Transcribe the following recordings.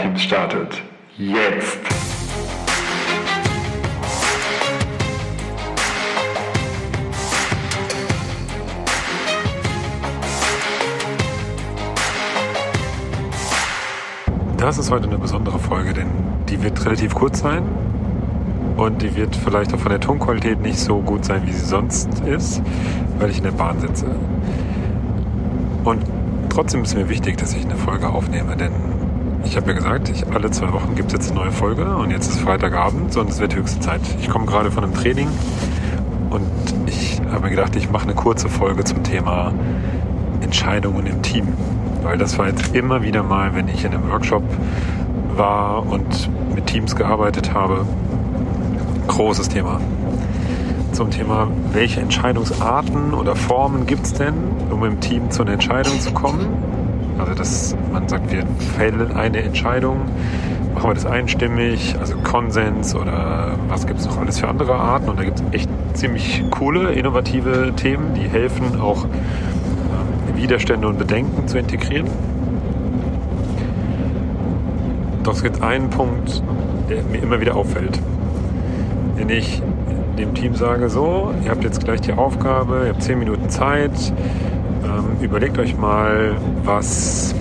Teams startet. Jetzt! Das ist heute eine besondere Folge, denn die wird relativ kurz sein und die wird vielleicht auch von der Tonqualität nicht so gut sein, wie sie sonst ist, weil ich in der Bahn sitze. Und trotzdem ist mir wichtig, dass ich eine Folge aufnehme, denn ich habe ja gesagt, ich, alle zwei Wochen gibt es jetzt eine neue Folge und jetzt ist Freitagabend und es wird höchste Zeit. Ich komme gerade von einem Training und ich habe mir gedacht, ich mache eine kurze Folge zum Thema Entscheidungen im Team. Weil das war jetzt immer wieder mal, wenn ich in einem Workshop war und mit Teams gearbeitet habe, großes Thema. Zum Thema, welche Entscheidungsarten oder Formen gibt es denn, um im Team zu einer Entscheidung zu kommen? Also, dass man sagt, wir fällen eine Entscheidung, machen wir das einstimmig, also Konsens oder was gibt es noch alles für andere Arten? Und da gibt es echt ziemlich coole, innovative Themen, die helfen auch Widerstände und Bedenken zu integrieren. Doch es gibt einen Punkt, der mir immer wieder auffällt. Wenn ich dem Team sage, so, ihr habt jetzt gleich die Aufgabe, ihr habt zehn Minuten Zeit, ähm, überlegt euch mal, was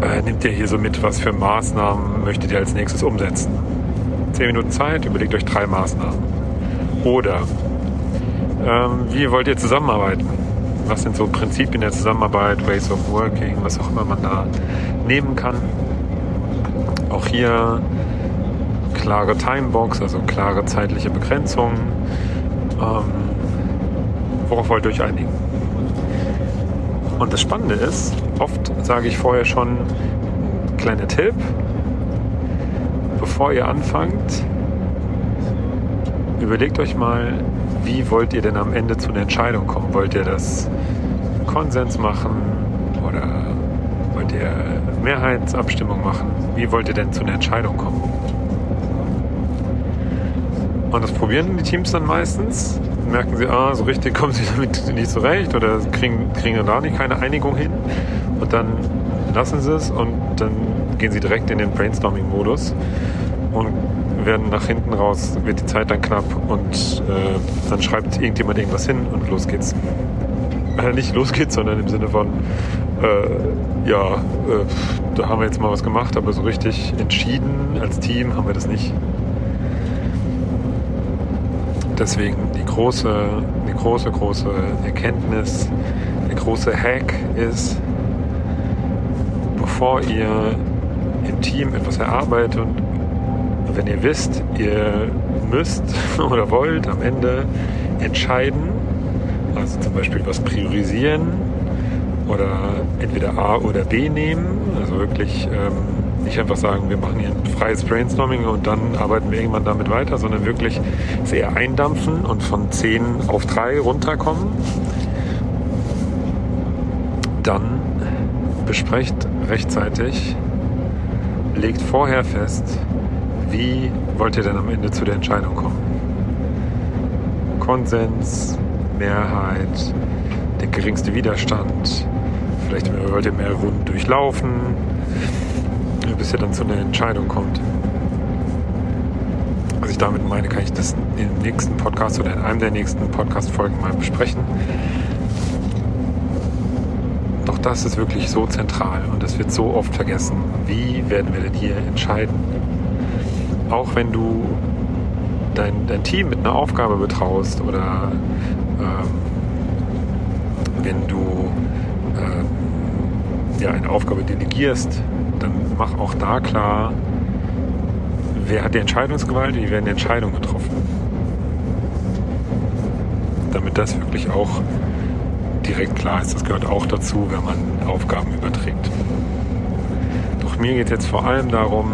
äh, nehmt ihr hier so mit, was für Maßnahmen möchtet ihr als nächstes umsetzen. Zehn Minuten Zeit, überlegt euch drei Maßnahmen. Oder ähm, wie wollt ihr zusammenarbeiten? was sind so Prinzipien der Zusammenarbeit, Ways of Working, was auch immer man da nehmen kann. Auch hier klare Timebox, also klare zeitliche Begrenzungen. Ähm, worauf wollt ihr euch einigen? Und das Spannende ist, oft sage ich vorher schon, kleiner Tipp, bevor ihr anfangt, überlegt euch mal, wie wollt ihr denn am Ende zu einer Entscheidung kommen? Wollt ihr das Konsens machen oder wollt ihr Mehrheitsabstimmung machen? Wie wollt ihr denn zu einer Entscheidung kommen? Und das probieren die Teams dann meistens. Merken sie, ah, so richtig kommen sie damit nicht zurecht oder kriegen, kriegen da nicht keine Einigung hin. Und dann lassen sie es und dann gehen sie direkt in den Brainstorming-Modus und werden nach hinten raus, wird die Zeit dann knapp und äh, dann schreibt irgendjemand irgendwas hin und los geht's. Äh, nicht los geht's, sondern im Sinne von, äh, ja, äh, da haben wir jetzt mal was gemacht, aber so richtig entschieden als Team haben wir das nicht. Deswegen die große, die große, große Erkenntnis, der große Hack ist, bevor ihr im Team etwas erarbeitet und wenn ihr wisst, ihr müsst oder wollt am Ende entscheiden, also zum Beispiel was priorisieren oder entweder A oder B nehmen, also wirklich ähm, nicht einfach sagen, wir machen hier ein freies Brainstorming und dann arbeiten wir irgendwann damit weiter, sondern wirklich sehr eindampfen und von 10 auf 3 runterkommen. Dann besprecht rechtzeitig, legt vorher fest, wie wollt ihr denn am Ende zu der Entscheidung kommen? Konsens, Mehrheit, der geringste Widerstand, vielleicht wollt ihr mehr Runden durchlaufen, bis ihr dann zu einer Entscheidung kommt. Was ich damit meine, kann ich das im nächsten Podcast oder in einem der nächsten Podcast-Folgen mal besprechen. Doch das ist wirklich so zentral und das wird so oft vergessen. Wie werden wir denn hier entscheiden? auch wenn du dein, dein Team mit einer Aufgabe betraust oder ähm, wenn du ähm, ja, eine Aufgabe delegierst, mach auch da klar, wer hat die Entscheidungsgewalt, wie werden Entscheidungen getroffen. Damit das wirklich auch direkt klar ist. Das gehört auch dazu, wenn man Aufgaben überträgt. Doch mir geht es jetzt vor allem darum,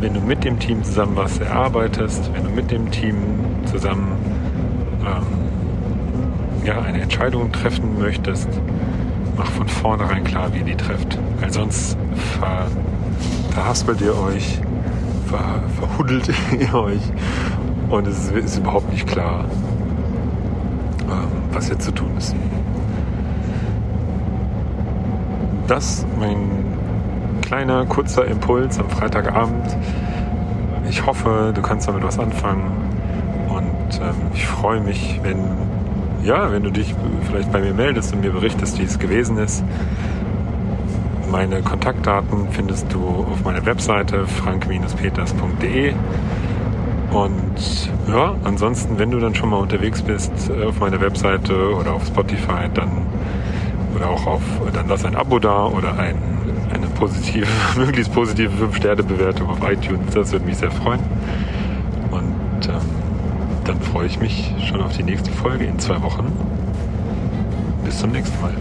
wenn du mit dem Team zusammen was erarbeitest, wenn du mit dem Team zusammen ähm, ja, eine Entscheidung treffen möchtest, mach von vornherein klar, wie ihr die trefft. Weil sonst ver, verhaspelt ihr euch, ver, verhuddelt ihr euch und es ist, ist überhaupt nicht klar, ähm, was jetzt zu tun ist. Das, mein kleiner, kurzer Impuls am Freitagabend. Ich hoffe, du kannst damit was anfangen. Und ähm, ich freue mich, wenn, ja, wenn du dich vielleicht bei mir meldest und mir berichtest, wie es gewesen ist. Meine Kontaktdaten findest du auf meiner Webseite frank-peters.de. Und ja, ansonsten, wenn du dann schon mal unterwegs bist äh, auf meiner Webseite oder auf Spotify, dann oder auch auf, dann lass ein Abo da oder ein, eine positive, möglichst positive 5-Sterne-Bewertung auf iTunes. Das würde mich sehr freuen. Und ähm, dann freue ich mich schon auf die nächste Folge in zwei Wochen. Bis zum nächsten Mal.